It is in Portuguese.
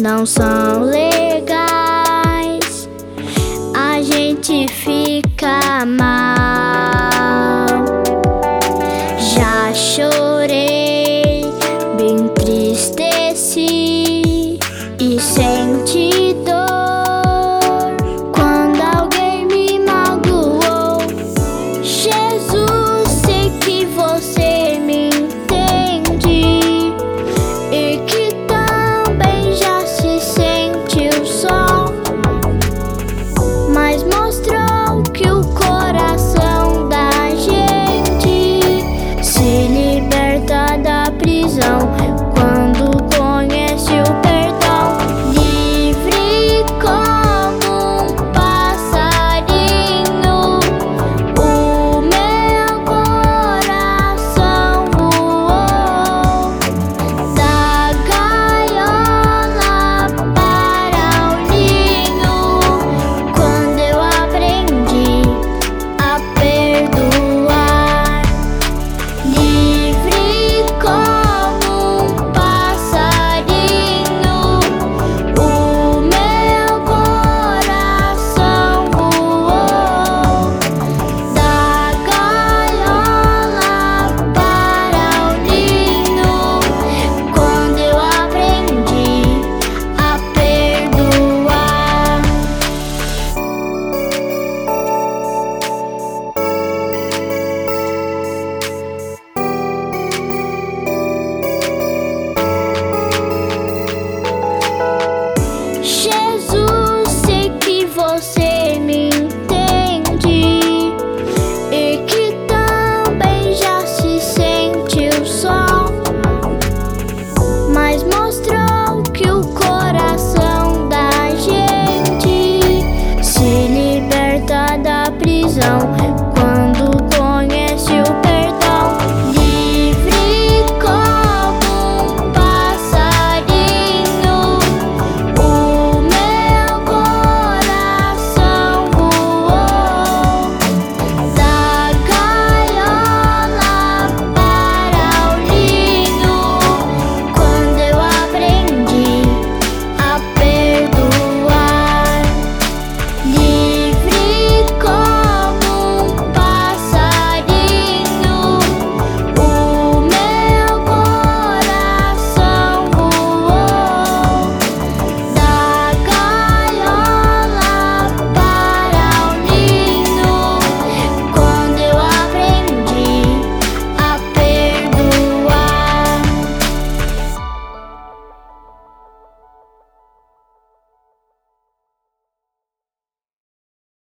não são legais, a gente fica mal. Já chorei, bem triste e senti dor. zone.